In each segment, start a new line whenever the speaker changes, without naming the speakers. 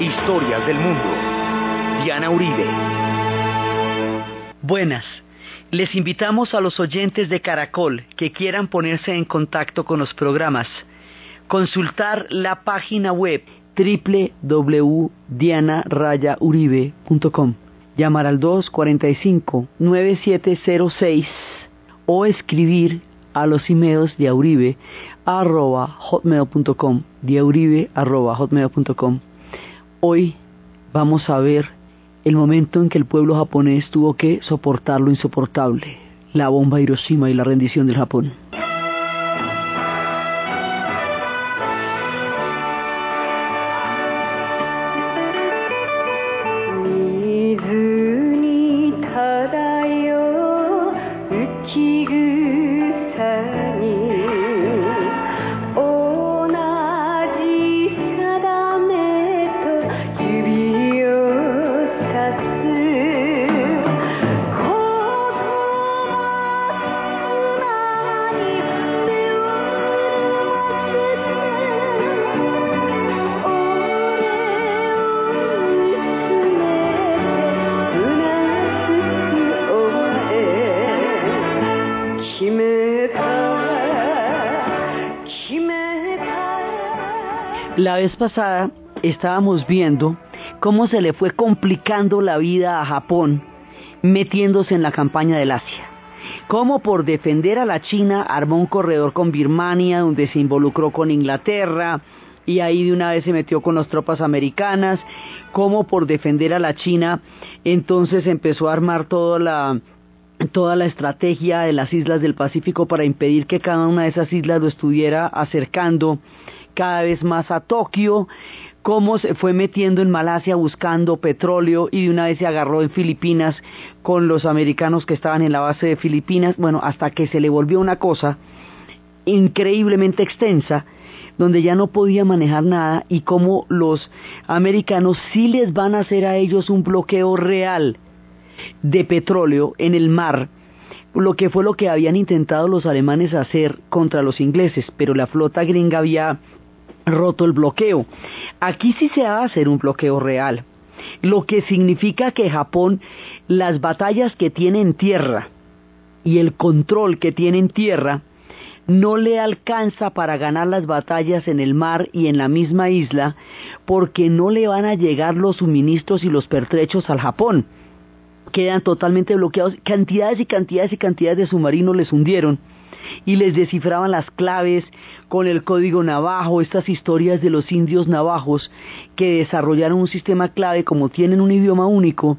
Historias del mundo. Diana Uribe.
Buenas. Les invitamos a los oyentes de Caracol que quieran ponerse en contacto con los programas, consultar la página web www.dianarayauribe.com, llamar al 245-9706 o escribir a los emails de auribe arroba hotmail.com, de arroba hotmail.com. Hoy vamos a ver el momento en que el pueblo japonés tuvo que soportar lo insoportable, la bomba Hiroshima y la rendición del Japón. Pasada estábamos viendo cómo se le fue complicando la vida a Japón metiéndose en la campaña del Asia. Cómo por defender a la China armó un corredor con Birmania, donde se involucró con Inglaterra, y ahí de una vez se metió con las tropas americanas, cómo por defender a la China, entonces empezó a armar toda la, toda la estrategia de las islas del Pacífico para impedir que cada una de esas islas lo estuviera acercando cada vez más a Tokio, cómo se fue metiendo en Malasia buscando petróleo y de una vez se agarró en Filipinas con los americanos que estaban en la base de Filipinas, bueno, hasta que se le volvió una cosa increíblemente extensa, donde ya no podía manejar nada y cómo los americanos sí les van a hacer a ellos un bloqueo real de petróleo en el mar, lo que fue lo que habían intentado los alemanes hacer contra los ingleses, pero la flota gringa había roto el bloqueo. Aquí sí se va a hacer un bloqueo real, lo que significa que Japón, las batallas que tiene en tierra y el control que tiene en tierra, no le alcanza para ganar las batallas en el mar y en la misma isla porque no le van a llegar los suministros y los pertrechos al Japón. Quedan totalmente bloqueados. Cantidades y cantidades y cantidades de submarinos les hundieron y les descifraban las claves con el código navajo, estas historias de los indios navajos que desarrollaron un sistema clave como tienen un idioma único,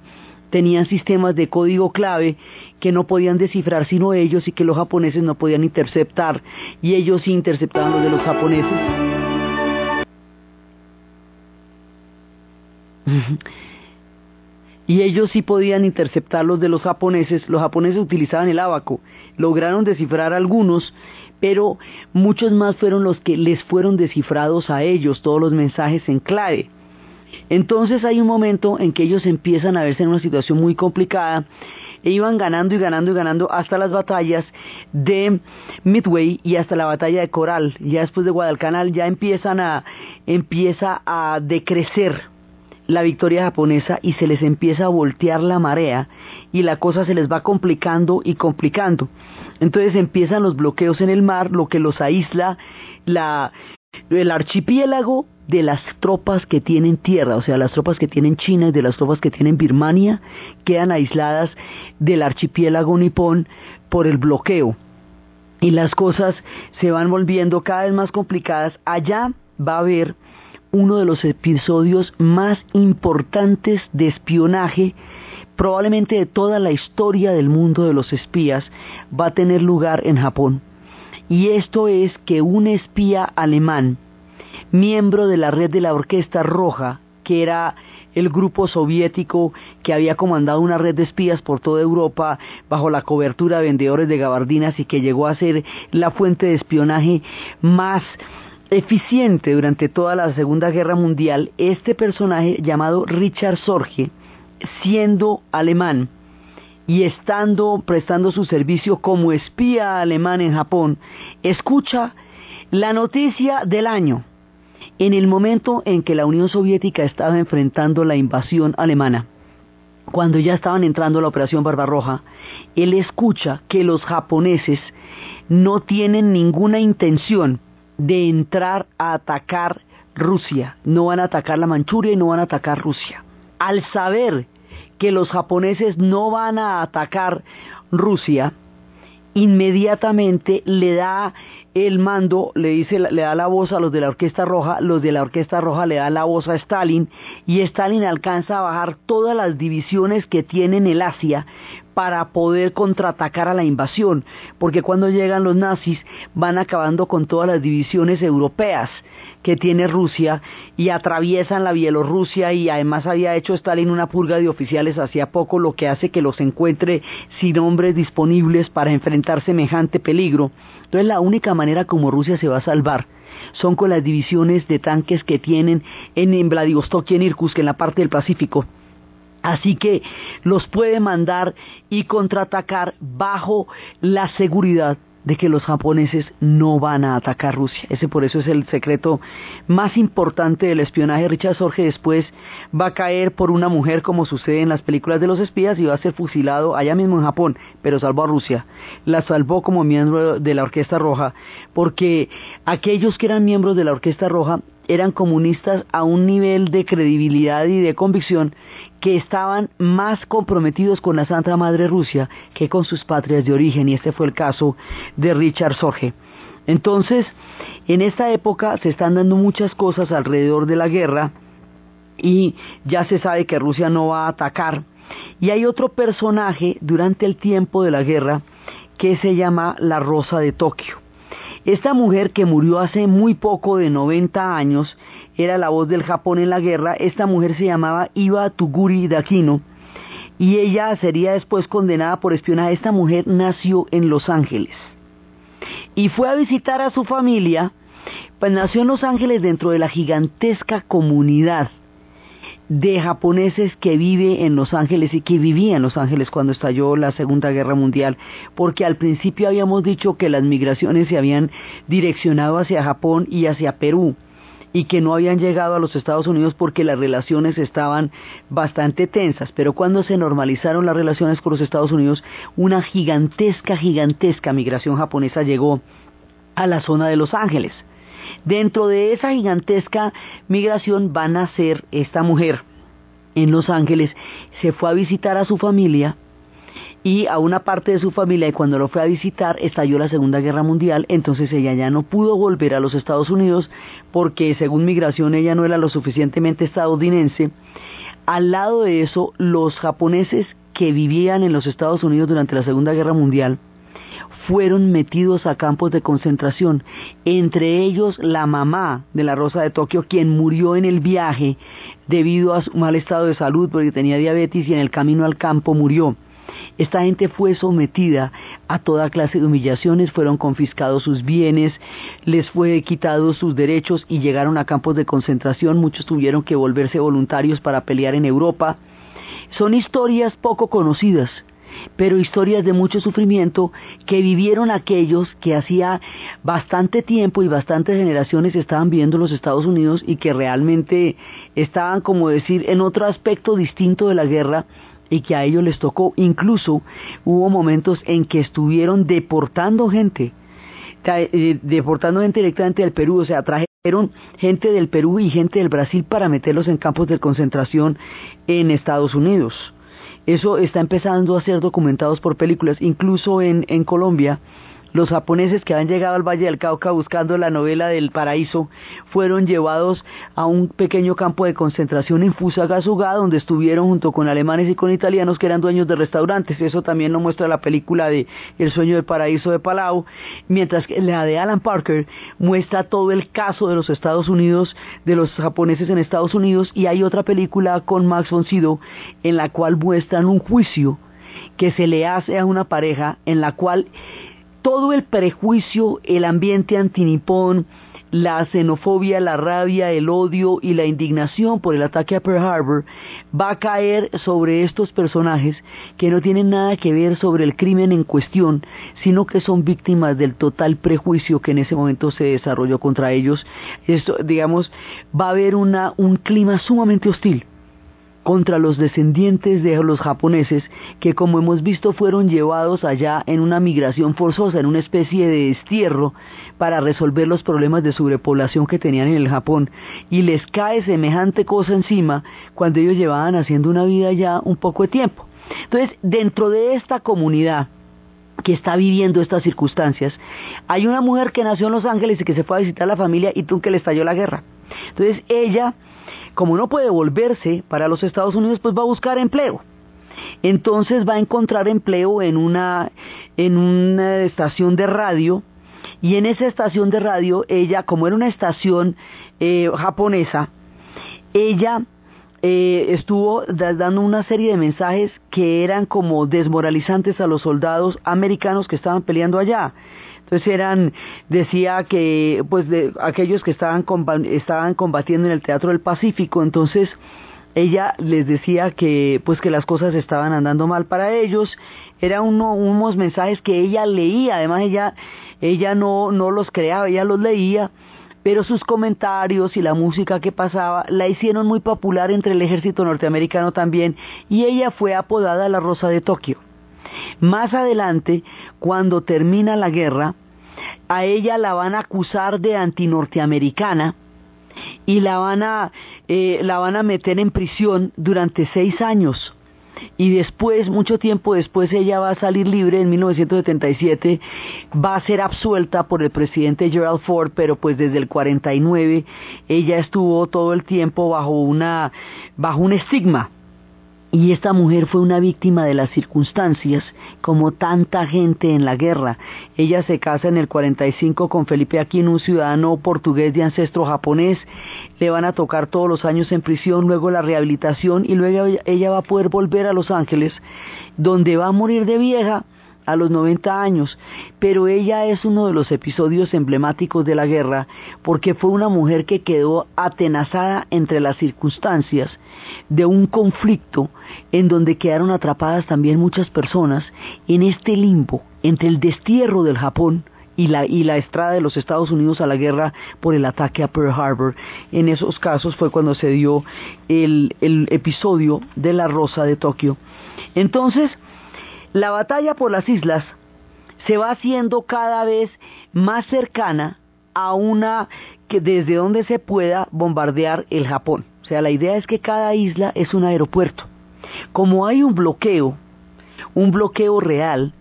tenían sistemas de código clave que no podían descifrar sino ellos y que los japoneses no podían interceptar y ellos sí interceptaban los de los japoneses. y ellos sí podían interceptar los de los japoneses, los japoneses utilizaban el abaco, lograron descifrar algunos, pero muchos más fueron los que les fueron descifrados a ellos, todos los mensajes en clave. Entonces hay un momento en que ellos empiezan a verse en una situación muy complicada e iban ganando y ganando y ganando hasta las batallas de Midway y hasta la batalla de Coral. Ya después de Guadalcanal ya empiezan a empieza a decrecer la victoria japonesa y se les empieza a voltear la marea y la cosa se les va complicando y complicando. Entonces empiezan los bloqueos en el mar, lo que los aísla la, el archipiélago de las tropas que tienen tierra, o sea, las tropas que tienen China y de las tropas que tienen Birmania, quedan aisladas del archipiélago nipón por el bloqueo. Y las cosas se van volviendo cada vez más complicadas. Allá va a haber uno de los episodios más importantes de espionaje, probablemente de toda la historia del mundo de los espías, va a tener lugar en Japón. Y esto es que un espía alemán, miembro de la red de la Orquesta Roja, que era el grupo soviético que había comandado una red de espías por toda Europa bajo la cobertura de vendedores de gabardinas y que llegó a ser la fuente de espionaje más eficiente durante toda la Segunda Guerra Mundial, este personaje llamado Richard Sorge, siendo alemán y estando prestando su servicio como espía alemán en Japón, escucha la noticia del año En el momento en que la Unión Soviética estaba enfrentando la invasión alemana, cuando ya estaban entrando a la Operación Barbarroja, él escucha que los japoneses no tienen ninguna intención de entrar a atacar Rusia, no van a atacar la Manchuria y no van a atacar Rusia. Al saber que los japoneses no van a atacar Rusia, inmediatamente le da el mando, le dice, le da la voz a los de la Orquesta Roja, los de la Orquesta Roja le dan la voz a Stalin y Stalin alcanza a bajar todas las divisiones que tiene en el Asia para poder contraatacar a la invasión, porque cuando llegan los nazis van acabando con todas las divisiones europeas que tiene Rusia y atraviesan la Bielorrusia y además había hecho Stalin una purga de oficiales hacía poco, lo que hace que los encuentre sin hombres disponibles para enfrentar semejante peligro. Entonces la única manera como Rusia se va a salvar son con las divisiones de tanques que tienen en Vladivostok y en Irkutsk, en la parte del Pacífico Así que los puede mandar y contraatacar bajo la seguridad de que los japoneses no van a atacar Rusia. Ese por eso es el secreto más importante del espionaje. Richard Sorge después va a caer por una mujer como sucede en las películas de los espías y va a ser fusilado allá mismo en Japón, pero salvó a Rusia. La salvó como miembro de la Orquesta Roja, porque aquellos que eran miembros de la Orquesta Roja eran comunistas a un nivel de credibilidad y de convicción que estaban más comprometidos con la Santa Madre Rusia que con sus patrias de origen, y este fue el caso de Richard Sorge. Entonces, en esta época se están dando muchas cosas alrededor de la guerra y ya se sabe que Rusia no va a atacar. Y hay otro personaje durante el tiempo de la guerra que se llama la Rosa de Tokio. Esta mujer que murió hace muy poco de 90 años, era la voz del Japón en la guerra, esta mujer se llamaba Iba Tuguri Dakino y ella sería después condenada por espionaje. Esta mujer nació en Los Ángeles y fue a visitar a su familia, pues nació en Los Ángeles dentro de la gigantesca comunidad de japoneses que vive en Los Ángeles y que vivía en Los Ángeles cuando estalló la Segunda Guerra Mundial, porque al principio habíamos dicho que las migraciones se habían direccionado hacia Japón y hacia Perú y que no habían llegado a los Estados Unidos porque las relaciones estaban bastante tensas, pero cuando se normalizaron las relaciones con los Estados Unidos, una gigantesca, gigantesca migración japonesa llegó a la zona de Los Ángeles. Dentro de esa gigantesca migración van a ser esta mujer en Los Ángeles, se fue a visitar a su familia y a una parte de su familia y cuando lo fue a visitar estalló la Segunda Guerra Mundial, entonces ella ya no pudo volver a los Estados Unidos porque según migración ella no era lo suficientemente estadounidense. Al lado de eso, los japoneses que vivían en los Estados Unidos durante la Segunda Guerra Mundial fueron metidos a campos de concentración, entre ellos la mamá de la Rosa de Tokio, quien murió en el viaje debido a su mal estado de salud porque tenía diabetes y en el camino al campo murió. Esta gente fue sometida a toda clase de humillaciones, fueron confiscados sus bienes, les fue quitados sus derechos y llegaron a campos de concentración, muchos tuvieron que volverse voluntarios para pelear en Europa. Son historias poco conocidas, pero historias de mucho sufrimiento que vivieron aquellos que hacía bastante tiempo y bastantes generaciones estaban viendo los Estados Unidos y que realmente estaban, como decir, en otro aspecto distinto de la guerra y que a ellos les tocó. Incluso hubo momentos en que estuvieron deportando gente, eh, deportando gente directamente del Perú, o sea, trajeron gente del Perú y gente del Brasil para meterlos en campos de concentración en Estados Unidos. Eso está empezando a ser documentados por películas, incluso en, en Colombia los japoneses que han llegado al Valle del Cauca buscando la novela del paraíso fueron llevados a un pequeño campo de concentración en Fusagasugá donde estuvieron junto con alemanes y con italianos que eran dueños de restaurantes. Eso también lo muestra la película de El sueño del paraíso de Palau, mientras que la de Alan Parker muestra todo el caso de los Estados Unidos, de los japoneses en Estados Unidos y hay otra película con Max von Sydow en la cual muestran un juicio que se le hace a una pareja en la cual todo el prejuicio, el ambiente antinipón, la xenofobia, la rabia, el odio y la indignación por el ataque a Pearl Harbor va a caer sobre estos personajes que no tienen nada que ver sobre el crimen en cuestión, sino que son víctimas del total prejuicio que en ese momento se desarrolló contra ellos. Esto, digamos, va a haber una, un clima sumamente hostil contra los descendientes de los japoneses que como hemos visto fueron llevados allá en una migración forzosa, en una especie de destierro para resolver los problemas de sobrepoblación que tenían en el Japón y les cae semejante cosa encima cuando ellos llevaban haciendo una vida ya un poco de tiempo. Entonces, dentro de esta comunidad que está viviendo estas circunstancias, hay una mujer que nació en Los Ángeles y que se fue a visitar a la familia y tú que le estalló la guerra. Entonces ella como no puede volverse para los Estados Unidos, pues va a buscar empleo. Entonces va a encontrar empleo en una, en una estación de radio y en esa estación de radio ella, como era una estación eh, japonesa, ella eh, estuvo dando una serie de mensajes que eran como desmoralizantes a los soldados americanos que estaban peleando allá. Entonces eran, decía que, pues, de aquellos que estaban, estaban combatiendo en el Teatro del Pacífico, entonces ella les decía que, pues, que las cosas estaban andando mal para ellos. Eran uno, unos mensajes que ella leía, además ella, ella no, no los creaba, ella los leía pero sus comentarios y la música que pasaba la hicieron muy popular entre el ejército norteamericano también y ella fue apodada la Rosa de Tokio. Más adelante, cuando termina la guerra, a ella la van a acusar de antinorteamericana y la van a, eh, la van a meter en prisión durante seis años. Y después, mucho tiempo después, ella va a salir libre en 1977, va a ser absuelta por el presidente Gerald Ford, pero pues desde el 49 ella estuvo todo el tiempo bajo una, bajo un estigma y esta mujer fue una víctima de las circunstancias, como tanta gente en la guerra. Ella se casa en el 45 con Felipe Aquino, un ciudadano portugués de ancestro japonés. Le van a tocar todos los años en prisión, luego la rehabilitación y luego ella va a poder volver a Los Ángeles, donde va a morir de vieja a los 90 años, pero ella es uno de los episodios emblemáticos de la guerra porque fue una mujer que quedó atenazada entre las circunstancias de un conflicto en donde quedaron atrapadas también muchas personas en este limbo entre el destierro del Japón y la, y la estrada de los Estados Unidos a la guerra por el ataque a Pearl Harbor. En esos casos fue cuando se dio el, el episodio de la Rosa de Tokio. Entonces, la batalla por las islas se va haciendo cada vez más cercana a una que desde donde se pueda bombardear el Japón. O sea, la idea es que cada isla es un aeropuerto. Como hay un bloqueo, un bloqueo real,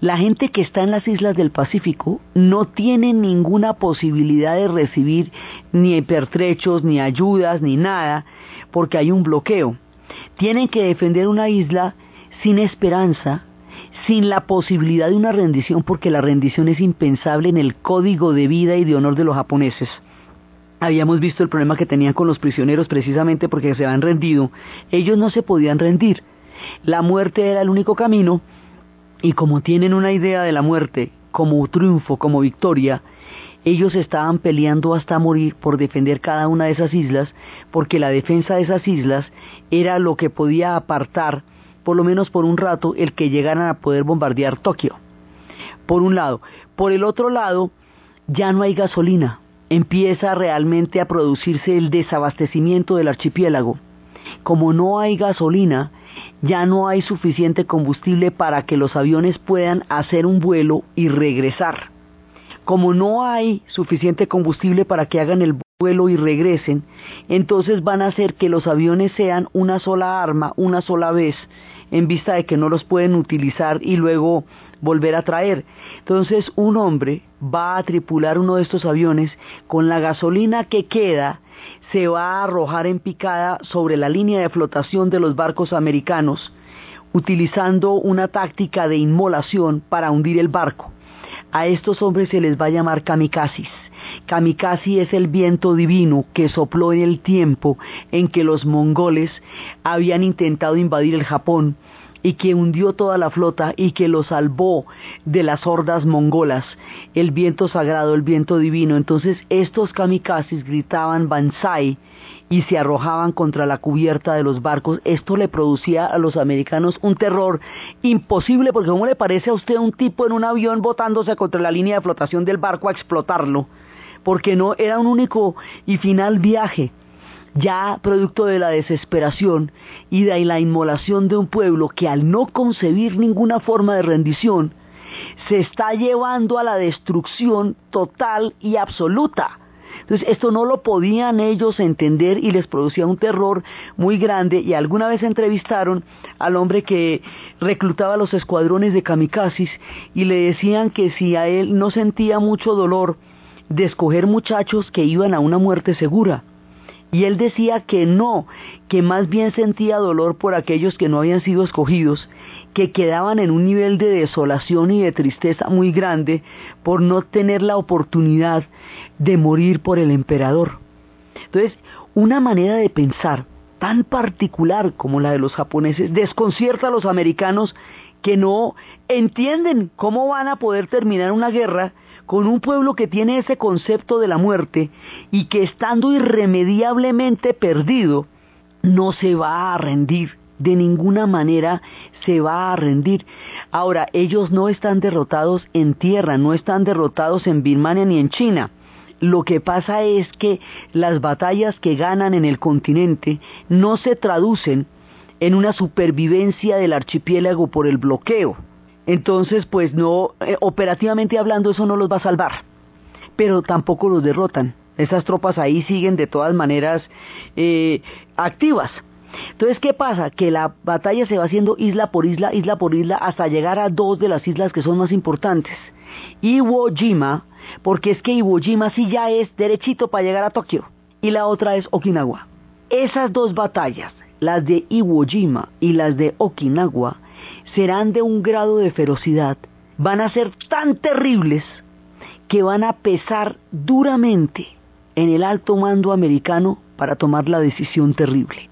la gente que está en las islas del Pacífico no tiene ninguna posibilidad de recibir ni pertrechos, ni ayudas, ni nada, porque hay un bloqueo. Tienen que defender una isla sin esperanza, sin la posibilidad de una rendición, porque la rendición es impensable en el código de vida y de honor de los japoneses. Habíamos visto el problema que tenían con los prisioneros precisamente porque se habían rendido. Ellos no se podían rendir. La muerte era el único camino y como tienen una idea de la muerte como triunfo, como victoria, ellos estaban peleando hasta morir por defender cada una de esas islas, porque la defensa de esas islas era lo que podía apartar por lo menos por un rato, el que llegaran a poder bombardear Tokio. Por un lado. Por el otro lado, ya no hay gasolina. Empieza realmente a producirse el desabastecimiento del archipiélago. Como no hay gasolina, ya no hay suficiente combustible para que los aviones puedan hacer un vuelo y regresar. Como no hay suficiente combustible para que hagan el vuelo y regresen, entonces van a hacer que los aviones sean una sola arma, una sola vez, en vista de que no los pueden utilizar y luego volver a traer. Entonces un hombre va a tripular uno de estos aviones con la gasolina que queda, se va a arrojar en picada sobre la línea de flotación de los barcos americanos, utilizando una táctica de inmolación para hundir el barco. A estos hombres se les va a llamar kamikazes Kamikaze es el viento divino que sopló en el tiempo en que los mongoles habían intentado invadir el Japón y que hundió toda la flota y que lo salvó de las hordas mongolas, el viento sagrado, el viento divino. Entonces estos kamikazes gritaban Banzai y se arrojaban contra la cubierta de los barcos. Esto le producía a los americanos un terror imposible, porque ¿cómo le parece a usted un tipo en un avión botándose contra la línea de flotación del barco a explotarlo? Porque no era un único y final viaje ya producto de la desesperación y de la inmolación de un pueblo que al no concebir ninguna forma de rendición, se está llevando a la destrucción total y absoluta. Entonces esto no lo podían ellos entender y les producía un terror muy grande y alguna vez entrevistaron al hombre que reclutaba los escuadrones de kamikazes y le decían que si a él no sentía mucho dolor de escoger muchachos que iban a una muerte segura, y él decía que no, que más bien sentía dolor por aquellos que no habían sido escogidos, que quedaban en un nivel de desolación y de tristeza muy grande por no tener la oportunidad de morir por el emperador. Entonces, una manera de pensar tan particular como la de los japoneses desconcierta a los americanos que no entienden cómo van a poder terminar una guerra con un pueblo que tiene ese concepto de la muerte y que estando irremediablemente perdido, no se va a rendir, de ninguna manera se va a rendir. Ahora, ellos no están derrotados en tierra, no están derrotados en Birmania ni en China. Lo que pasa es que las batallas que ganan en el continente no se traducen en una supervivencia del archipiélago por el bloqueo entonces, pues no, eh, operativamente hablando, eso no los va a salvar, pero tampoco los derrotan. Esas tropas ahí siguen de todas maneras eh, activas. Entonces, ¿qué pasa? Que la batalla se va haciendo isla por isla, isla por isla, hasta llegar a dos de las islas que son más importantes. Iwo Jima, porque es que Iwo Jima sí ya es derechito para llegar a Tokio, y la otra es Okinawa. Esas dos batallas, las de Iwo Jima y las de Okinawa, serán de un grado de ferocidad, van a ser tan terribles que van a pesar duramente en el alto mando americano para tomar la decisión terrible.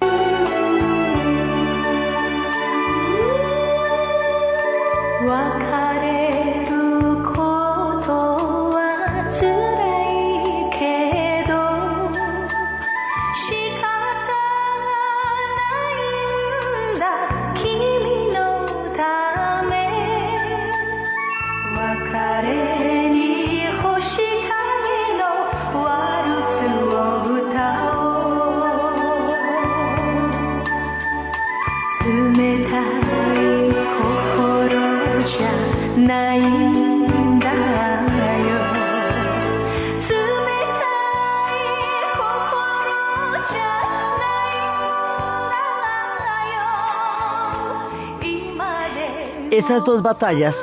Esas dos batallas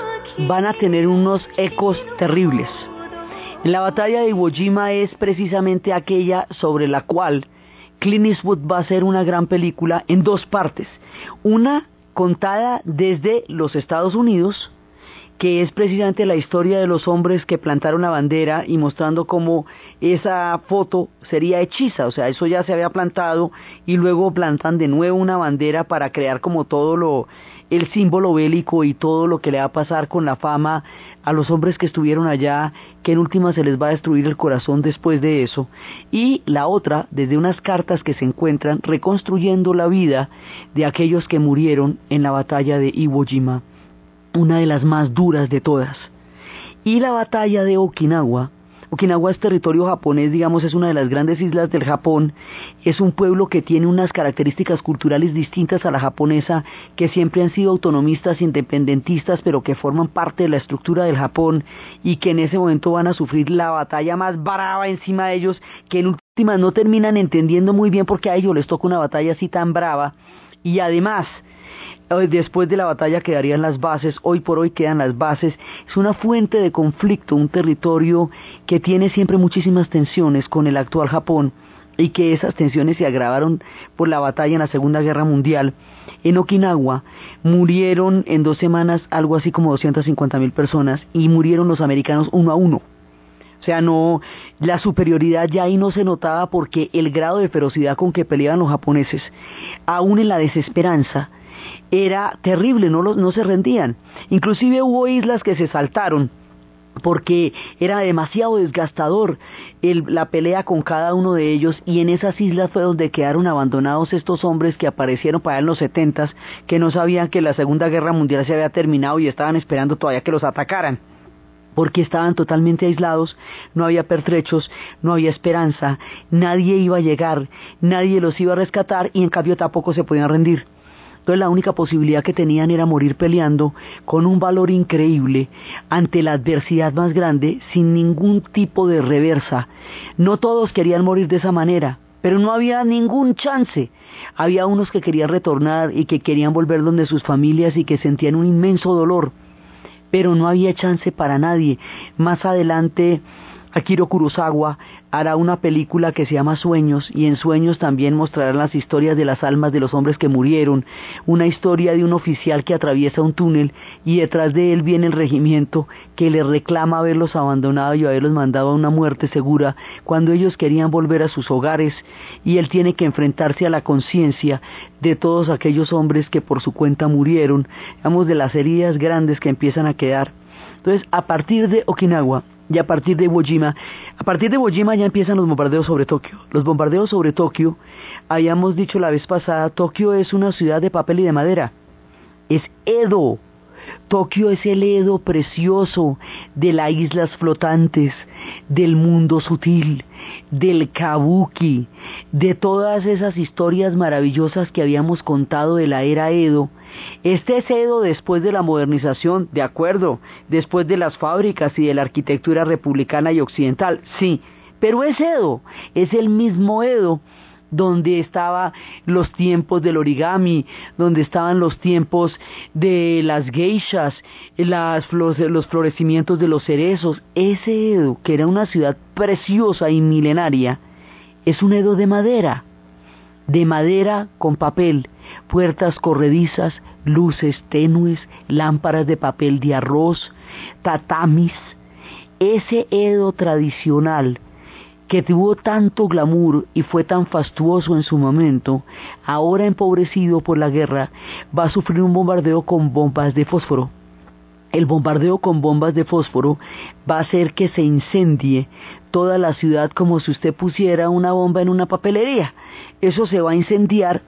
van a tener unos ecos terribles. La batalla de Iwo Jima es precisamente aquella sobre la cual Clint Eastwood va a hacer una gran película en dos partes. Una contada desde los Estados Unidos, que es precisamente la historia de los hombres que plantaron la bandera y mostrando cómo esa foto sería hechiza, o sea, eso ya se había plantado y luego plantan de nuevo una bandera para crear como todo lo el símbolo bélico y todo lo que le va a pasar con la fama a los hombres que estuvieron allá, que en última se les va a destruir el corazón después de eso, y la otra, desde unas cartas que se encuentran reconstruyendo la vida de aquellos que murieron en la batalla de Iwo Jima, una de las más duras de todas. Y la batalla de Okinawa, Okinawa es territorio japonés, digamos, es una de las grandes islas del Japón. Es un pueblo que tiene unas características culturales distintas a la japonesa, que siempre han sido autonomistas, independentistas, pero que forman parte de la estructura del Japón y que en ese momento van a sufrir la batalla más brava encima de ellos, que en última no terminan entendiendo muy bien por qué a ellos les toca una batalla así tan brava. Y además, después de la batalla quedarían las bases, hoy por hoy quedan las bases, es una fuente de conflicto, un territorio que tiene siempre muchísimas tensiones con el actual Japón y que esas tensiones se agravaron por la batalla en la Segunda Guerra Mundial. En Okinawa murieron en dos semanas algo así como 250 mil personas y murieron los americanos uno a uno. O sea, no, la superioridad ya ahí no se notaba porque el grado de ferocidad con que peleaban los japoneses, aún en la desesperanza, era terrible, no, se rendían. Inclusive hubo islas que se saltaron porque era demasiado desgastador la pelea con cada uno de ellos y en esas islas fue donde quedaron abandonados estos hombres que aparecieron para en los setentas que no sabían que la Segunda Guerra Mundial se había terminado y estaban esperando todavía que los atacaran porque estaban totalmente aislados, no había pertrechos, no había esperanza, nadie iba a llegar, nadie los iba a rescatar y en cambio tampoco se podían rendir. Entonces la única posibilidad que tenían era morir peleando con un valor increíble ante la adversidad más grande sin ningún tipo de reversa. No todos querían morir de esa manera, pero no había ningún chance. Había unos que querían retornar y que querían volver donde sus familias y que sentían un inmenso dolor, pero no había chance para nadie. Más adelante Akiro Kurosawa hará una película que se llama Sueños y en Sueños también mostrarán las historias de las almas de los hombres que murieron, una historia de un oficial que atraviesa un túnel y detrás de él viene el regimiento que le reclama haberlos abandonado y haberlos mandado a una muerte segura cuando ellos querían volver a sus hogares y él tiene que enfrentarse a la conciencia de todos aquellos hombres que por su cuenta murieron, digamos de las heridas grandes que empiezan a quedar. Entonces, a partir de Okinawa, y a partir de Iwo Jima, a partir de Iwo Jima ya empiezan los bombardeos sobre Tokio. Los bombardeos sobre Tokio, habíamos dicho la vez pasada, Tokio es una ciudad de papel y de madera. Es Edo, Tokio es el Edo precioso de las islas flotantes, del mundo sutil, del kabuki, de todas esas historias maravillosas que habíamos contado de la era Edo. Este es Edo después de la modernización, de acuerdo, después de las fábricas y de la arquitectura republicana y occidental, sí, pero es Edo, es el mismo Edo donde estaban los tiempos del origami, donde estaban los tiempos de las geishas, los florecimientos de los cerezos. Ese Edo, que era una ciudad preciosa y milenaria, es un Edo de madera, de madera con papel, puertas corredizas, luces tenues, lámparas de papel de arroz, tatamis. Ese Edo tradicional que tuvo tanto glamour y fue tan fastuoso en su momento, ahora empobrecido por la guerra, va a sufrir un bombardeo con bombas de fósforo. El bombardeo con bombas de fósforo va a hacer que se incendie toda la ciudad como si usted pusiera una bomba en una papelería. Eso se va a incendiar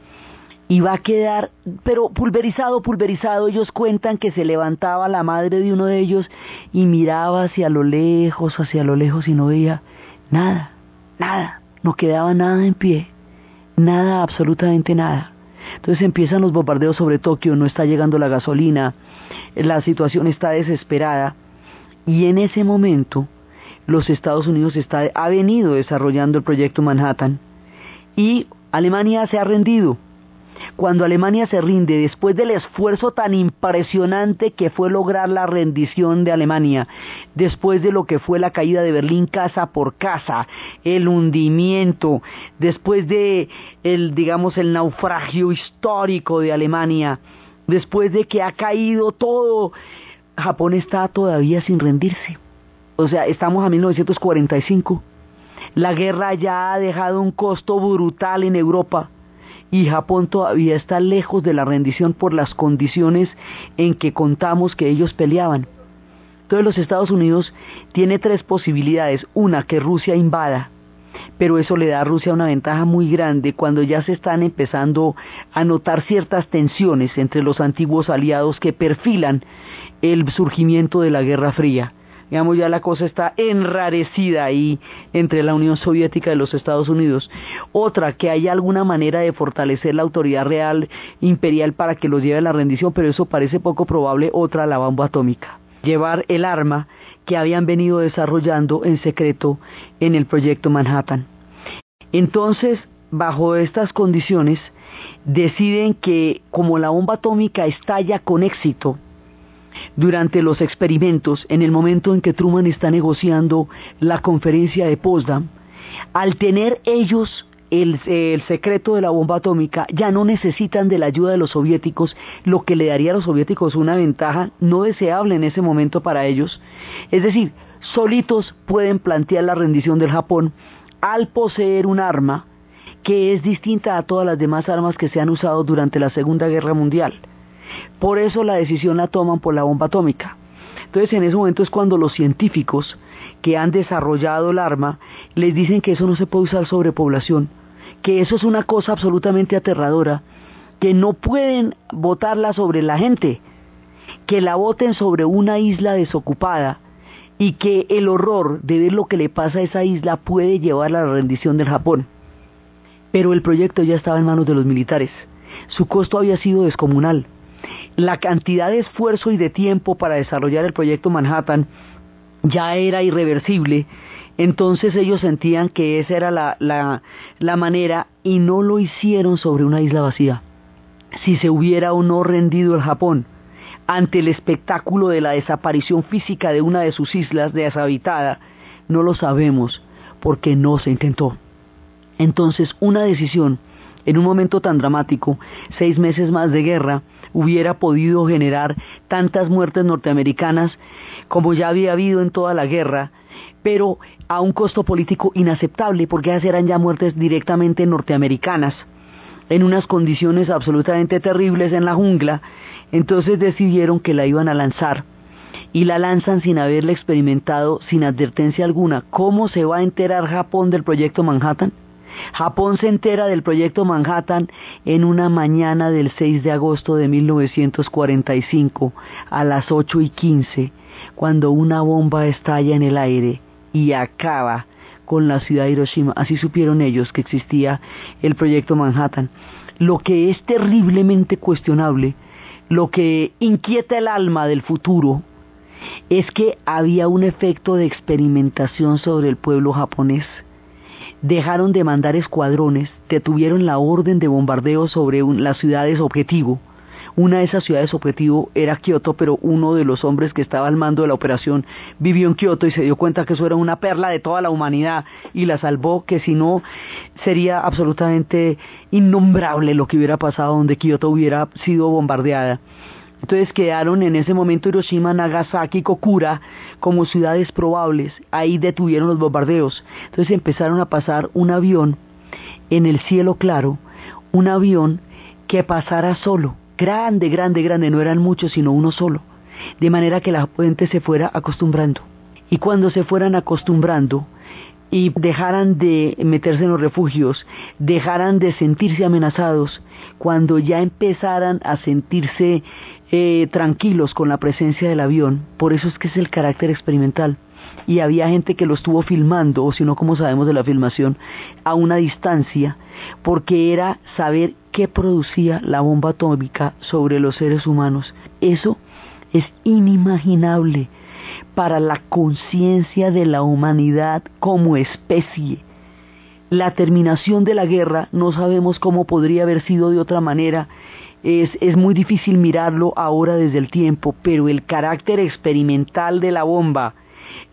y va a quedar, pero pulverizado, pulverizado. Ellos cuentan que se levantaba la madre de uno de ellos y miraba hacia lo lejos, hacia lo lejos y no veía Nada, nada, no quedaba nada en pie, nada, absolutamente nada. Entonces empiezan los bombardeos sobre Tokio, no está llegando la gasolina, la situación está desesperada. Y en ese momento los Estados Unidos está, ha venido desarrollando el proyecto Manhattan. Y Alemania se ha rendido cuando Alemania se rinde después del esfuerzo tan impresionante que fue lograr la rendición de Alemania, después de lo que fue la caída de Berlín casa por casa, el hundimiento, después de el digamos el naufragio histórico de Alemania, después de que ha caído todo, Japón está todavía sin rendirse. O sea, estamos a 1945. La guerra ya ha dejado un costo brutal en Europa y Japón todavía está lejos de la rendición por las condiciones en que contamos que ellos peleaban. Entonces los Estados Unidos tiene tres posibilidades. Una, que Rusia invada, pero eso le da a Rusia una ventaja muy grande cuando ya se están empezando a notar ciertas tensiones entre los antiguos aliados que perfilan el surgimiento de la Guerra Fría digamos ya la cosa está enrarecida ahí entre la Unión Soviética y los Estados Unidos. Otra, que hay alguna manera de fortalecer la autoridad real imperial para que los lleve a la rendición, pero eso parece poco probable. Otra, la bomba atómica. Llevar el arma que habían venido desarrollando en secreto en el proyecto Manhattan. Entonces, bajo estas condiciones, deciden que como la bomba atómica estalla con éxito, durante los experimentos, en el momento en que Truman está negociando la conferencia de Potsdam, al tener ellos el, secreto de la bomba atómica, ya no necesitan de la ayuda de los soviéticos, lo que le daría a los soviéticos una ventaja no deseable en ese momento para ellos. Es decir, solitos pueden plantear la rendición del Japón al poseer un arma que es distinta a todas las demás armas que se han usado durante la Segunda Guerra Mundial. Por eso la decisión la toman por la bomba atómica. Entonces en ese momento es cuando los científicos que han desarrollado el arma les dicen que eso no se puede usar sobre población, que eso es una cosa absolutamente aterradora, que no pueden botarla sobre la gente, que la boten sobre una isla desocupada y que el horror de ver lo que le pasa a esa isla puede llevar a la rendición del Japón. Pero el proyecto ya estaba en manos de los militares. Su costo había sido descomunal. La cantidad de esfuerzo y de tiempo para desarrollar el proyecto Manhattan ya era irreversible. Entonces ellos sentían que esa era la, la, manera y no lo hicieron sobre una isla vacía. Si se hubiera o no rendido el Japón ante el espectáculo de la desaparición física de una de sus islas deshabitada, no lo sabemos porque no se intentó. Entonces, una decisión en un momento tan dramático, seis meses más de guerra, hubiera podido generar tantas muertes norteamericanas como ya había habido en toda la guerra, pero a un costo político inaceptable, porque esas eran ya muertes directamente norteamericanas, en unas condiciones absolutamente terribles en la jungla, entonces decidieron que la iban a lanzar y la lanzan sin haberla experimentado, sin advertencia alguna. ¿Cómo se va a enterar Japón del proyecto Manhattan? Japón se entera del proyecto Manhattan en una mañana del 6 de agosto de 1945 a las 8 y 15, cuando una bomba estalla en el aire y acaba con la ciudad de Hiroshima. Así supieron ellos que existía el proyecto Manhattan. Lo que es terriblemente cuestionable, lo que inquieta el alma del futuro, es que había un efecto de experimentación sobre el pueblo japonés dejaron de mandar escuadrones, detuvieron la orden de bombardeo sobre las ciudades objetivo. Una de esas ciudades objetivo era Kioto, pero uno de los hombres que estaba al mando de la operación vivió en Kioto y se dio cuenta que eso era una perla de toda la humanidad y la salvó, que si no sería absolutamente innombrable lo que hubiera pasado donde Kioto hubiera sido bombardeada. Entonces quedaron en ese momento Hiroshima, Nagasaki, Kokura como ciudades probables. Ahí detuvieron los bombardeos. Entonces empezaron a pasar un avión en el cielo claro, un avión que pasara solo, grande, grande, grande, no eran muchos, sino uno solo, de manera que la gente se fuera acostumbrando. Y cuando se fueran acostumbrando, y dejaran de meterse en los refugios, dejaran de sentirse amenazados, cuando ya empezaran a sentirse eh, tranquilos con la presencia del avión, por eso es que es el carácter experimental. Y había gente que lo estuvo filmando, o si no, como sabemos de la filmación, a una distancia, porque era saber qué producía la bomba atómica sobre los seres humanos. Eso es inimaginable para la conciencia de la humanidad como especie. La terminación de la guerra no sabemos cómo podría haber sido de otra manera. Es, es muy difícil mirarlo ahora desde el tiempo, pero el carácter experimental de la bomba,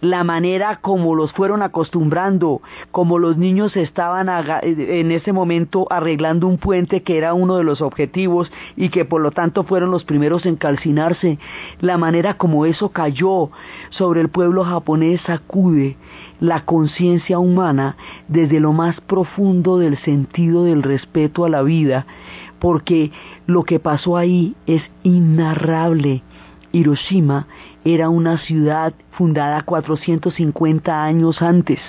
la manera como los fueron acostumbrando, como los niños estaban en ese momento arreglando un puente que era uno de los objetivos y que por lo tanto fueron los primeros en calcinarse, la manera como eso cayó sobre el pueblo japonés sacude la conciencia humana desde lo más profundo del sentido del respeto a la vida, porque lo que pasó ahí es inarrable. Hiroshima era una ciudad fundada 450 años antes,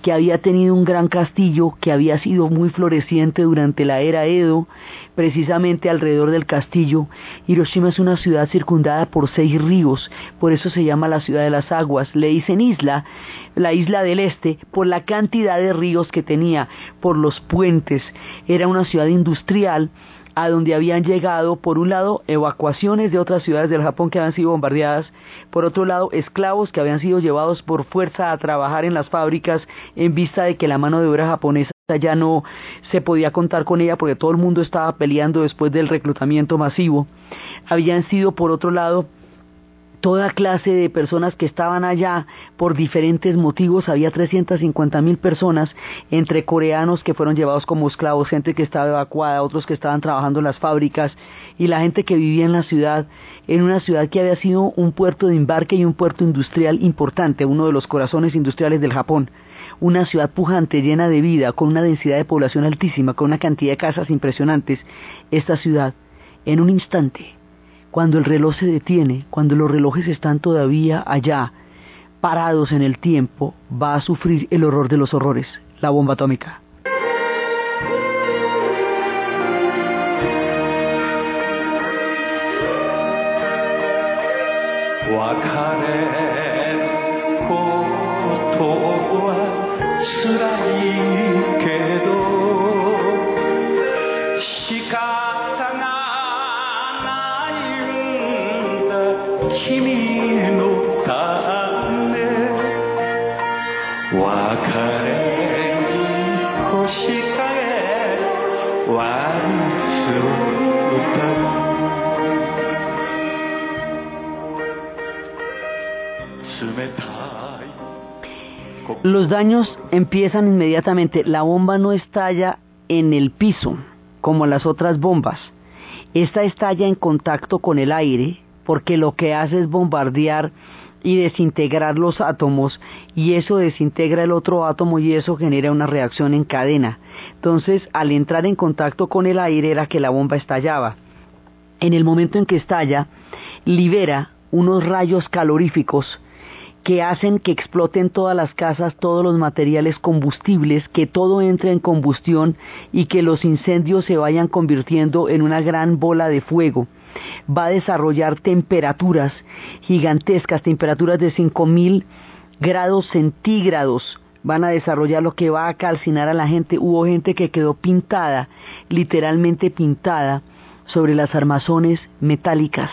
que había tenido un gran castillo que había sido muy floreciente durante la era Edo, precisamente alrededor del castillo. Hiroshima es una ciudad circundada por seis ríos, por eso se llama la ciudad de las aguas. Le dicen isla, la isla del este, por la cantidad de ríos que tenía, por los puentes. Era una ciudad industrial a donde habían llegado, por un lado, evacuaciones de otras ciudades del Japón que habían sido bombardeadas, por otro lado, esclavos que habían sido llevados por fuerza a trabajar en las fábricas en vista de que la mano de obra japonesa ya no se podía contar con ella porque todo el mundo estaba peleando después del reclutamiento masivo. Habían sido, por otro lado, toda clase de personas que estaban allá por diferentes motivos. Había 350 mil personas, entre coreanos que fueron llevados como esclavos, gente que estaba evacuada, otros que estaban trabajando en las fábricas y la gente que vivía en la ciudad, en una ciudad que había sido un puerto de embarque y un puerto industrial importante, uno de los corazones industriales del Japón. Una ciudad pujante, llena de vida, con una densidad de población altísima, con una cantidad de casas impresionantes. Esta ciudad, en un instante, cuando el reloj se detiene, cuando los relojes están todavía allá, parados en el tiempo, va a sufrir el horror de los horrores, la bomba atómica. Los daños empiezan inmediatamente. La bomba no estalla en el piso como las otras bombas. Esta estalla en contacto con el aire porque lo que hace es bombardear y desintegrar los átomos y eso desintegra el otro átomo y eso genera una reacción en cadena. Entonces, al entrar en contacto con el aire era que la bomba estallaba. En el momento en que estalla, libera unos rayos caloríficos que hacen que exploten todas las casas, todos los materiales combustibles, que todo entre en combustión y que los incendios se vayan convirtiendo en una gran bola de fuego. Va a desarrollar temperaturas gigantescas, temperaturas de 5000 grados centígrados. Van a desarrollar lo que va a calcinar a la gente. Hubo gente que quedó pintada, literalmente pintada, sobre las armazones metálicas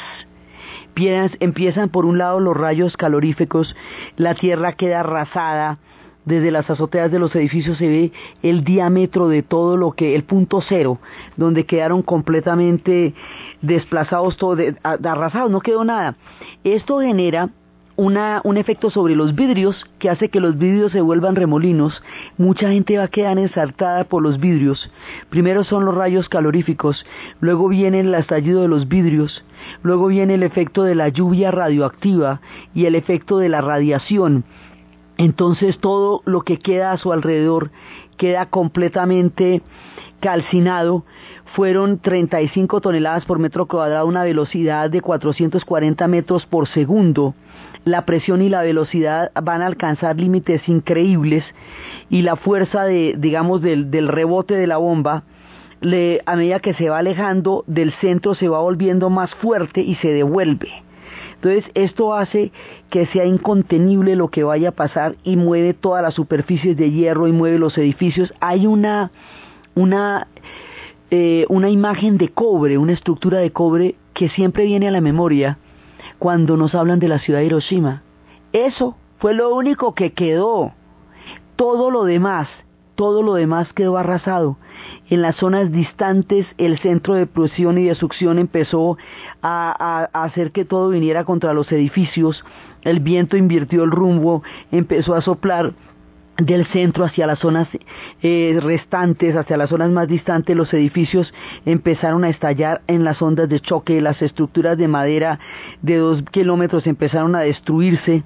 empiezan por un lado los rayos caloríficos, la tierra queda arrasada, desde las azoteas de los edificios se ve el diámetro de todo lo que, el punto cero, donde quedaron completamente desplazados, todo arrasados, no quedó nada. Esto genera un efecto sobre los vidrios que hace que los vidrios se vuelvan remolinos. Mucha gente va a quedar ensartada por los vidrios. Primero son los rayos caloríficos, luego viene el estallido de los vidrios, luego viene el efecto de la lluvia radioactiva y el efecto de la radiación. Entonces todo lo que queda a su alrededor queda completamente calcinado. Fueron 35 toneladas por metro cuadrado, una velocidad de 440 metros por segundo la presión y la velocidad van a alcanzar límites increíbles y la fuerza de, digamos, del, rebote de la bomba, a medida que se va alejando del centro se va volviendo más fuerte y se devuelve. Entonces esto hace que sea incontenible lo que vaya a pasar y mueve todas las superficies de hierro y mueve los edificios. Hay una, una, eh, una imagen de cobre, una estructura de cobre que siempre viene a la memoria cuando nos hablan de la ciudad de Hiroshima. Eso fue lo único que quedó. Todo lo demás, todo lo demás quedó arrasado. En las zonas distantes el centro de presión y de succión empezó a, hacer que todo viniera contra los edificios. El viento invirtió el rumbo, empezó a soplar del centro hacia las zonas eh, restantes, hacia las zonas más distantes, los edificios empezaron a estallar en las ondas de choque, las estructuras de madera de dos kilómetros empezaron a destruirse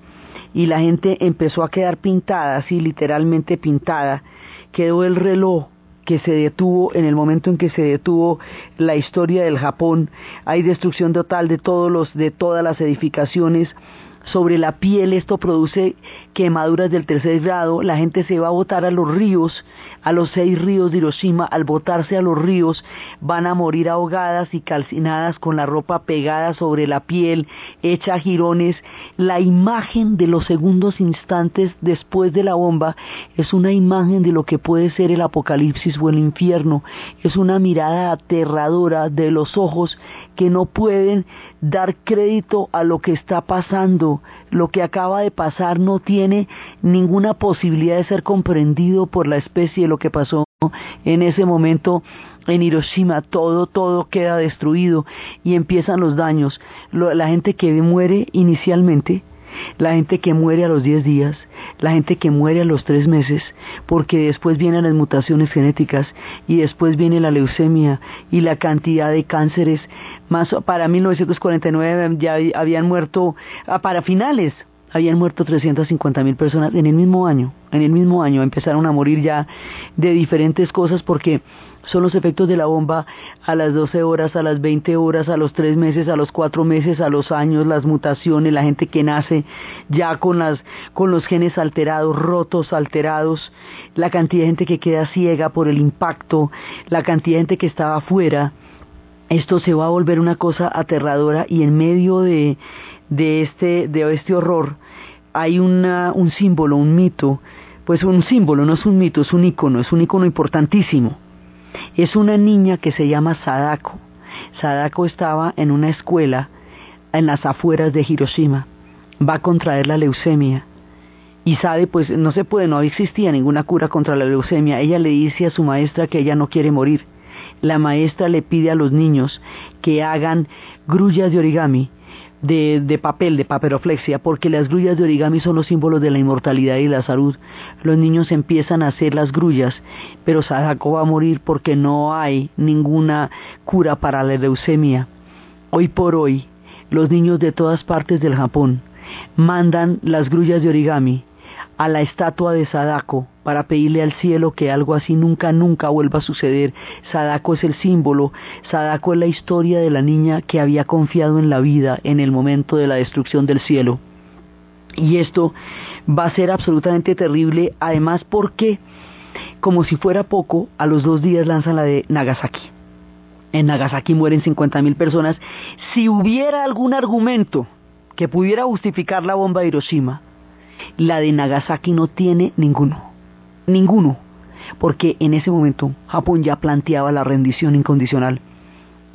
y la gente empezó a quedar pintada, así literalmente pintada. Quedó el reloj que se detuvo en el momento en que se detuvo la historia del Japón. Hay destrucción total de todos los, de todas las edificaciones sobre la piel, esto produce quemaduras del tercer grado, la gente se va a botar a los ríos, a los seis ríos de Hiroshima, al botarse a los ríos van a morir ahogadas y calcinadas con la ropa pegada sobre la piel, hecha jirones. La imagen de los segundos instantes después de la bomba es una imagen de lo que puede ser el apocalipsis o el infierno, es una mirada aterradora de los ojos que no pueden dar crédito a lo que está pasando. Lo que acaba de pasar no tiene ninguna posibilidad de ser comprendido por la especie. Lo que pasó en ese momento en Hiroshima todo, todo queda destruido y empiezan los daños. la gente que muere inicialmente, la gente que muere a los 10 días, la gente que muere a los 3 meses, porque después vienen las mutaciones genéticas y después viene la leucemia y la cantidad de cánceres. Más para 1949 ya habían muerto, ah, para finales, habían muerto 350 mil personas en el mismo año. En el mismo año empezaron a morir ya de diferentes cosas porque son los efectos de la bomba a las 12 horas, a las 20 horas, a los 3 meses, a los 4 meses, a los años, las mutaciones, la gente que nace ya con, las, con los genes alterados, rotos, alterados, la cantidad de gente que queda ciega por el impacto, la cantidad de gente que estaba afuera. Esto se va a volver una cosa aterradora y en medio de, este, de este horror hay una, un símbolo, un mito, pues un símbolo, no es un mito, es un icono, es un icono importantísimo es una niña que se llama Sadako. Sadako estaba en una escuela en las afueras de Hiroshima. Va a contraer la leucemia. Y sabe, pues no se puede, no existía ninguna cura contra la leucemia. Ella le dice a su maestra que ella no quiere morir. La maestra le pide a los niños que hagan grullas de origami de, papel, de paperoflexia, porque las grullas de origami son los símbolos de la inmortalidad y la salud. Los niños empiezan a hacer las grullas, pero Sadako va a morir porque no hay ninguna cura para la leucemia. Hoy por hoy, los niños de todas partes del Japón mandan las grullas de origami a la estatua de Sadako para pedirle al cielo que algo así nunca, nunca vuelva a suceder. Sadako es el símbolo, Sadako es la historia de la niña que había confiado en la vida en el momento de la destrucción del cielo. Y esto va a ser absolutamente terrible, además porque, como si fuera poco, a los dos días lanzan la de Nagasaki. En Nagasaki mueren 50.000 personas. Si hubiera algún argumento que pudiera justificar la bomba de Hiroshima, la de Nagasaki no tiene ninguno. Ninguno. Porque en ese momento Japón ya planteaba la rendición incondicional.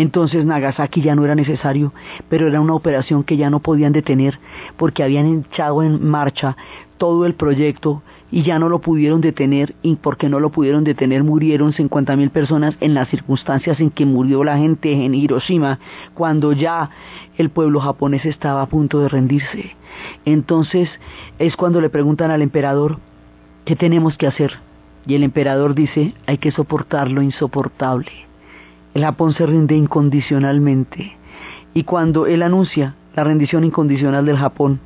Entonces Nagasaki ya no era necesario, pero era una operación que ya no podían detener porque habían echado en marcha todo el proyecto y ya no lo pudieron detener y porque no lo pudieron detener murieron 50 mil personas en las circunstancias en que murió la gente en Hiroshima cuando ya el pueblo japonés estaba a punto de rendirse. Entonces es cuando le preguntan al emperador, ¿qué tenemos que hacer? Y el emperador dice, hay que soportar lo insoportable. El Japón se rinde incondicionalmente. Y cuando él anuncia la rendición incondicional del Japón,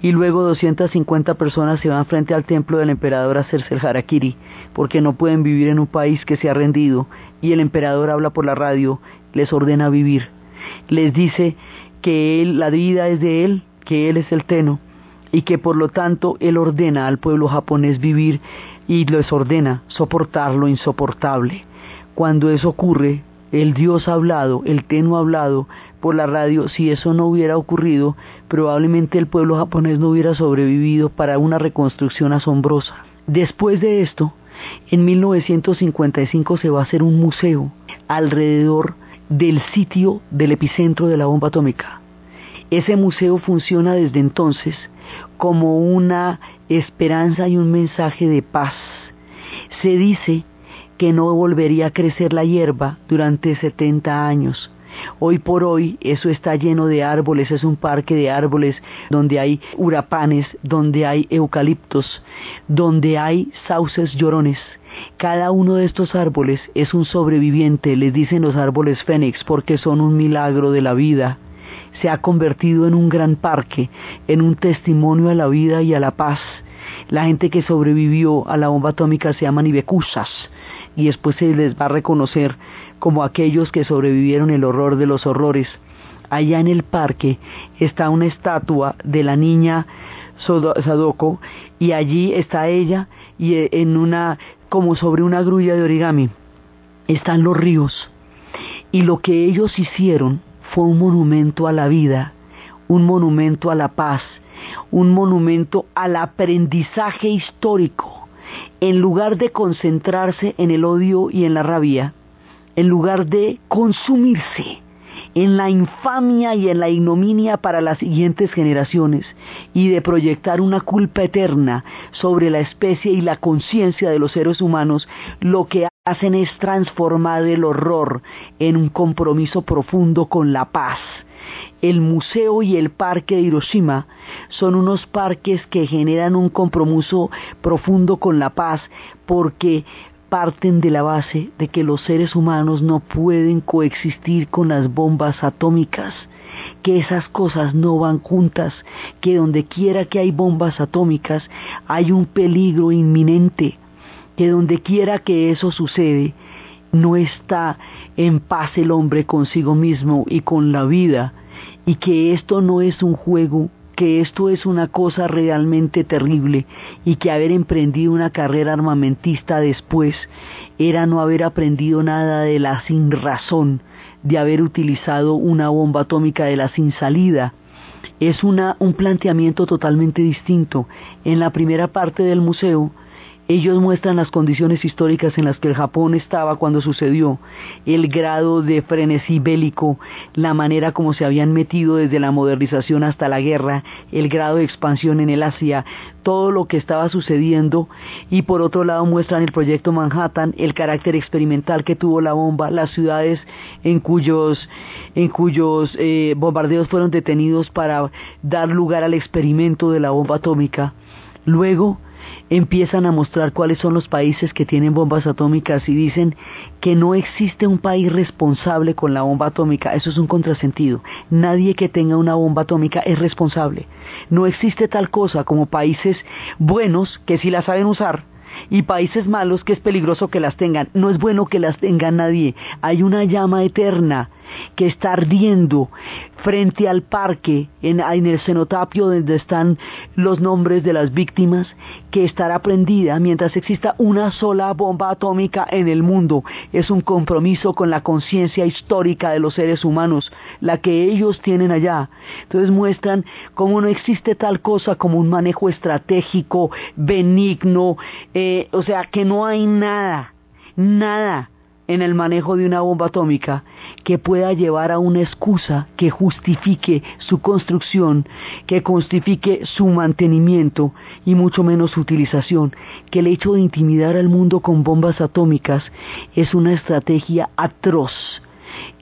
y luego 250 personas se van frente al templo del emperador a hacerse el harakiri, porque no pueden vivir en un país que se ha rendido, y el emperador habla por la radio, les ordena vivir, les dice que él, la vida es de él, que él es el teno, y que por lo tanto él ordena al pueblo japonés vivir y les ordena soportar lo insoportable. Cuando eso ocurre, el Dios ha hablado, el Teno ha hablado por la radio, si eso no hubiera ocurrido, probablemente el pueblo japonés no hubiera sobrevivido para una reconstrucción asombrosa. Después de esto, en 1955 se va a hacer un museo alrededor del sitio del epicentro de la bomba atómica. Ese museo funciona desde entonces como una esperanza y un mensaje de paz. Se dice que no volvería a crecer la hierba durante 70 años. Hoy por hoy eso está lleno de árboles, es un parque de árboles donde hay hurapanes, donde hay eucaliptos, donde hay sauces llorones. Cada uno de estos árboles es un sobreviviente, les dicen los árboles fénix, porque son un milagro de la vida se ha convertido en un gran parque, en un testimonio a la vida y a la paz. La gente que sobrevivió a la bomba atómica se llaman ibekusas y después se les va a reconocer como aquellos que sobrevivieron el horror de los horrores. Allá en el parque está una estatua de la niña Sadoko y allí está ella y eh, en una como sobre una grulla de origami están los ríos y lo que ellos hicieron fue un monumento a la vida, un monumento a la paz, un monumento al aprendizaje histórico. En lugar de concentrarse en el odio y en la rabia, en lugar de consumirse en la infamia y en la ignominia para las siguientes generaciones y de proyectar una culpa eterna sobre la especie y la conciencia de los seres humanos, lo que hacen es transformar el horror en un compromiso profundo con la paz. El museo y el parque de Hiroshima son unos parques que generan un compromiso profundo con la paz porque parten de la base de que los seres humanos no pueden coexistir con las bombas atómicas, que esas cosas no van juntas, que donde quiera que hay bombas atómicas hay un peligro inminente, que donde quiera que eso sucede, no está en paz el hombre consigo mismo y con la vida, y que esto no es un juego que esto es una cosa realmente terrible y que haber emprendido una carrera armamentista después era no haber aprendido nada de la sin razón de haber utilizado una bomba atómica de la sin salida. Es una, un planteamiento totalmente distinto. En la primera parte del museo ellos muestran las condiciones históricas en las que el Japón estaba cuando sucedió, el grado de frenesí bélico, la manera como se habían metido desde la modernización hasta la guerra, el grado de expansión en el Asia, todo lo que estaba sucediendo y por otro lado muestran el proyecto Manhattan, el carácter experimental que tuvo la bomba, las ciudades en cuyos, en cuyos eh, bombardeos fueron detenidos para dar lugar al experimento de la bomba atómica. Luego, empiezan a mostrar cuáles son los países que tienen bombas atómicas y dicen que no existe un país responsable con la bomba atómica. Eso es un contrasentido. Nadie que tenga una bomba atómica es responsable. No existe tal cosa como países buenos que sí la saben usar y países malos que es peligroso que las tengan. No es bueno que las tenga nadie. Hay una llama eterna que está ardiendo frente al parque en, el cenotapio donde están los nombres de las víctimas que estará prendida mientras exista una sola bomba atómica en el mundo. Es un compromiso con la conciencia histórica de los seres humanos, la que ellos tienen allá. Entonces muestran cómo no existe tal cosa como un manejo estratégico, benigno, eh, o sea, que no hay nada, nada en el manejo de una bomba atómica que pueda llevar a una excusa que justifique su construcción, que justifique su mantenimiento y mucho menos su utilización, que el hecho de intimidar al mundo con bombas atómicas es una estrategia atroz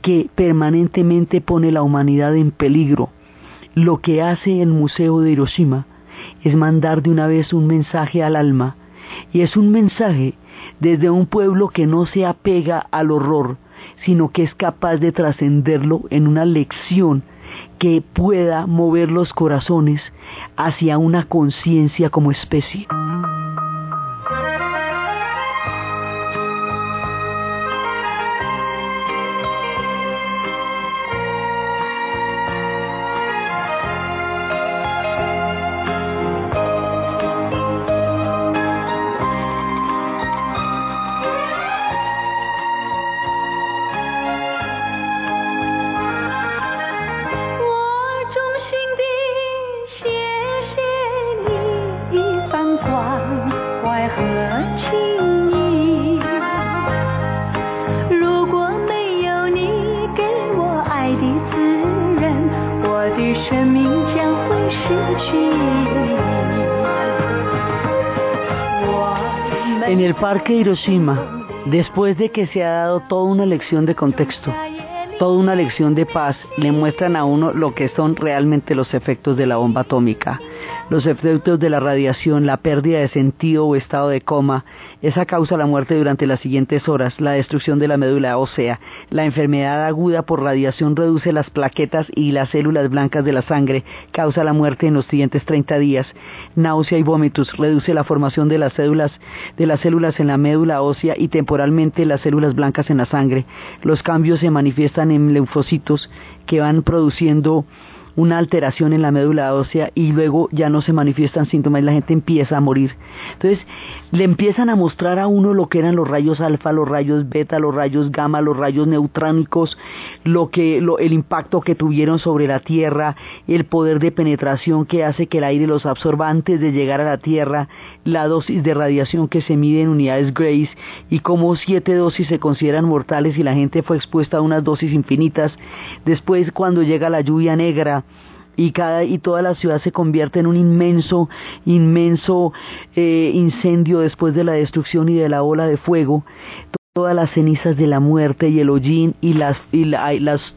que permanentemente pone la humanidad en peligro. Lo que hace el Museo de Hiroshima es mandar de una vez un mensaje al alma, y es un mensaje desde un pueblo que no se apega al horror, sino que es capaz de trascenderlo en una lección que pueda mover los corazones hacia una conciencia como especie. Parque Hiroshima, después de que se ha dado toda una lección de contexto, toda una lección de paz, le muestran a uno lo que son realmente los efectos de la bomba atómica los efectos de la radiación, la pérdida de sentido o estado de coma, esa causa la muerte durante las siguientes horas, la destrucción de la médula ósea, la enfermedad aguda por radiación reduce las plaquetas y las células blancas de la sangre, causa la muerte en los siguientes 30 días, náusea y vómitos, reduce la formación de las células, de las células en la médula ósea y temporalmente las células blancas en la sangre. Los cambios se manifiestan en linfocitos que van produciendo una alteración en la médula ósea y luego ya no se manifiestan síntomas y la gente empieza a morir. Entonces, le empiezan a mostrar a uno lo que eran los rayos alfa, los rayos beta, los rayos gamma, los rayos neutrónicos, lo que, el impacto que tuvieron sobre la Tierra, el poder de penetración que hace que el aire los absorba antes de llegar a la Tierra, la dosis de radiación que se mide en unidades Grace y cómo siete dosis se consideran mortales y la gente fue expuesta a unas dosis infinitas. Después, cuando llega la lluvia negra, y cada y toda la ciudad se convierte en un inmenso inmenso eh, incendio después de la destrucción y de la ola de fuego todas las cenizas de la muerte y el hollín y las, y las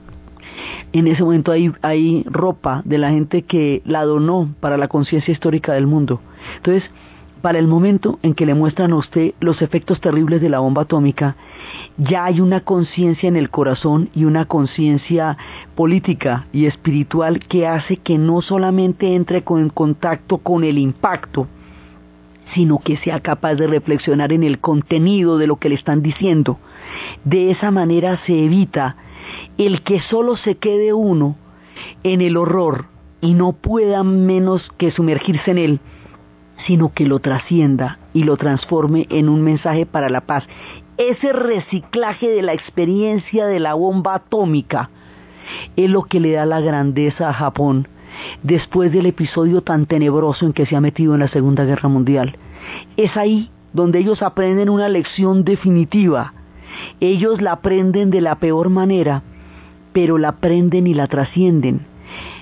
en ese momento hay, hay ropa de la gente que la donó para la conciencia histórica del mundo. Entonces, para el momento en que le muestran a usted los efectos terribles de la bomba atómica, ya hay una conciencia en el corazón y una conciencia política y espiritual que hace que no solamente entre en contacto con el impacto, sino que sea capaz de reflexionar en el contenido de lo que le están diciendo. De esa manera se evita el que solo se quede uno en el horror y no pueda menos que sumergirse en él, sino que lo trascienda y lo transforme en un mensaje para la paz. Ese reciclaje de la experiencia de la bomba atómica es lo que le da la grandeza a Japón después del episodio tan tenebroso en que se ha metido en la Segunda Guerra Mundial. Es ahí donde ellos aprenden una lección definitiva. Ellos la aprenden de la peor manera, pero la aprenden y la trascienden.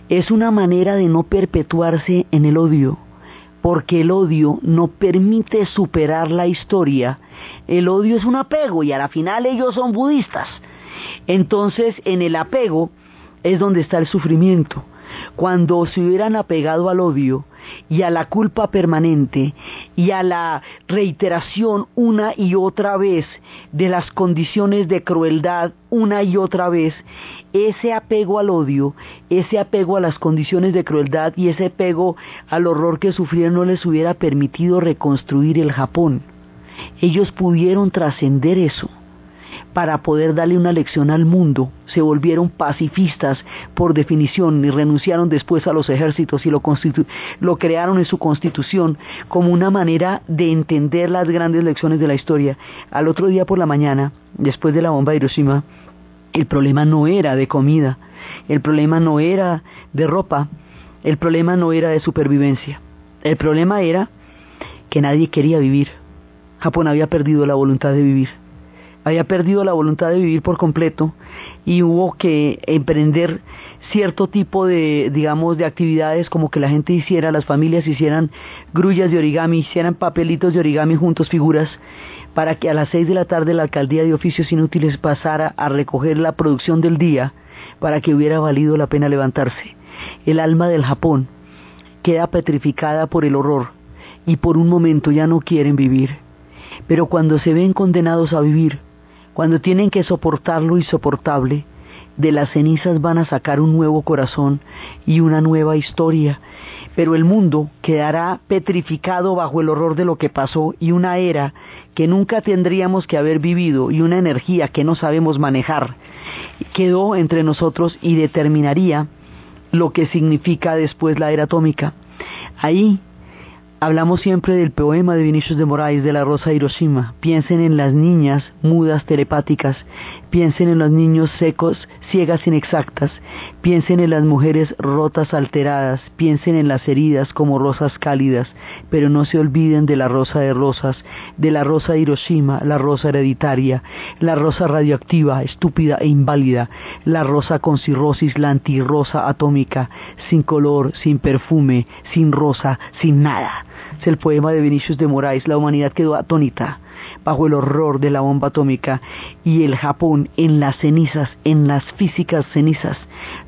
Es una manera de no perpetuarse en el odio porque el odio no permite superar la historia. El odio es un apego y a la final ellos son budistas. Entonces, en el apego es donde está el sufrimiento. Cuando se hubieran apegado al odio, y a la culpa permanente y a la reiteración una y otra vez de las condiciones de crueldad una y otra vez, ese apego al odio, ese apego a las condiciones de crueldad y ese apego al horror que sufrieron no les hubiera permitido reconstruir el Japón. Ellos pudieron trascender eso para poder darle una lección al mundo, se volvieron pacifistas por definición y renunciaron después a los ejércitos y lo, crearon en su constitución como una manera de entender las grandes lecciones de la historia. Al otro día por la mañana, después de la bomba de Hiroshima, el problema no era de comida, el problema no era de ropa, el problema no era de supervivencia, el problema era que nadie quería vivir. Japón había perdido la voluntad de vivir había perdido la voluntad de vivir por completo y hubo que emprender cierto tipo de, digamos, de actividades como que la gente hiciera, las familias hicieran grullas de origami, hicieran papelitos de origami juntos, figuras, para que a las seis de la tarde la alcaldía de oficios inútiles pasara a recoger la producción del día para que hubiera valido la pena levantarse. El alma del Japón queda petrificada por el horror y por un momento ya no quieren vivir. Pero cuando se ven condenados a vivir, cuando tienen que soportar lo insoportable, de las cenizas van a sacar un nuevo corazón y una nueva historia, pero el mundo quedará petrificado bajo el horror de lo que pasó y una era que nunca tendríamos que haber vivido y una energía que no sabemos manejar quedó entre nosotros y determinaría lo que significa después la era atómica. Ahí Hablamos siempre del poema de Vinicius de Moraes de la Rosa de Hiroshima. Piensen en las niñas mudas telepáticas, piensen en los niños secos, ciegas inexactas, piensen en las mujeres rotas alteradas, piensen en las heridas como rosas cálidas, pero no se olviden de la rosa de rosas, de la rosa de Hiroshima, la rosa hereditaria, la rosa radioactiva, estúpida e inválida, la rosa con cirrosis, la antirrosa atómica, sin color, sin perfume, sin rosa, sin nada. Es el poema de Vinicius de Moraes. La humanidad quedó atónita bajo el horror de la bomba atómica y el Japón en las cenizas, en las físicas cenizas.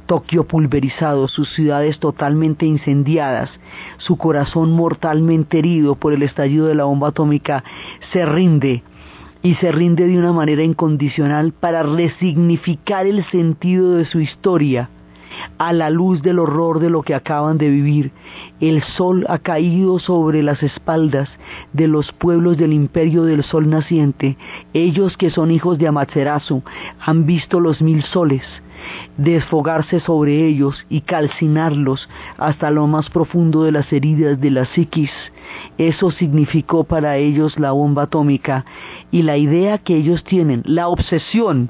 Tokio pulverizado, sus ciudades totalmente incendiadas, su corazón mortalmente herido por el estallido de la bomba atómica, se rinde y se rinde de una manera incondicional para resignificar el sentido de su historia a la luz del horror de lo que acaban de vivir. El sol ha caído sobre las espaldas de los pueblos del imperio del sol naciente. Ellos que son hijos de Amaterasu han visto los mil soles desfogarse sobre ellos y calcinarlos hasta lo más profundo de las heridas de la psiquis. Eso significó para ellos la bomba atómica y la idea que ellos tienen, la obsesión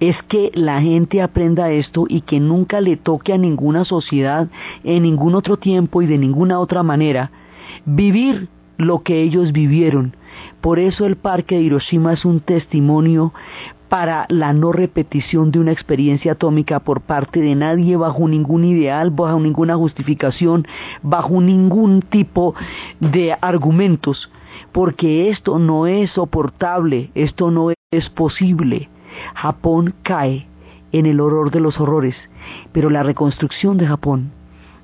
es que la gente aprenda esto y que nunca le toque a ninguna sociedad en ningún otro tiempo y de ninguna otra manera vivir lo que ellos vivieron. Por eso el parque de Hiroshima es un testimonio para la no repetición de una experiencia atómica por parte de nadie bajo ningún ideal, bajo ninguna justificación, bajo ningún tipo de argumentos, porque esto no es soportable, esto no es posible. Japón cae en el horror de los horrores, pero la reconstrucción de Japón,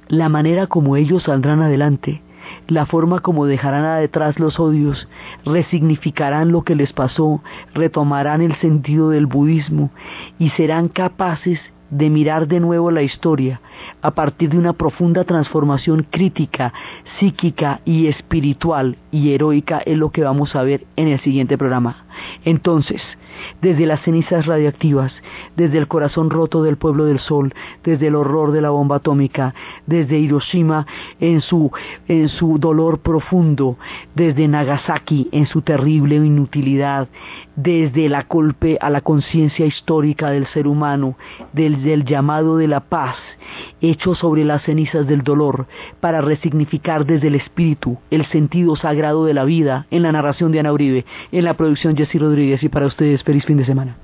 la manera como ellos saldrán adelante, la forma como dejarán atrás los odios, resignificarán lo que les pasó, retomarán el sentido del budismo y serán capaces de mirar de nuevo la historia a partir de una profunda transformación crítica, psíquica y espiritual y heroica es lo que vamos a ver en el siguiente programa. Entonces, desde las cenizas radiactivas, desde el corazón roto del pueblo del sol, desde el horror de la bomba atómica, desde Hiroshima en su, en su dolor profundo, desde Nagasaki en su terrible inutilidad, desde la golpe a la conciencia histórica del ser humano, desde el llamado de la paz, hecho sobre las cenizas del dolor, para resignificar desde el espíritu el sentido sagrado de la vida, en la narración de Ana Uribe, en la producción Rodríguez y para ustedes feliz fin de semana.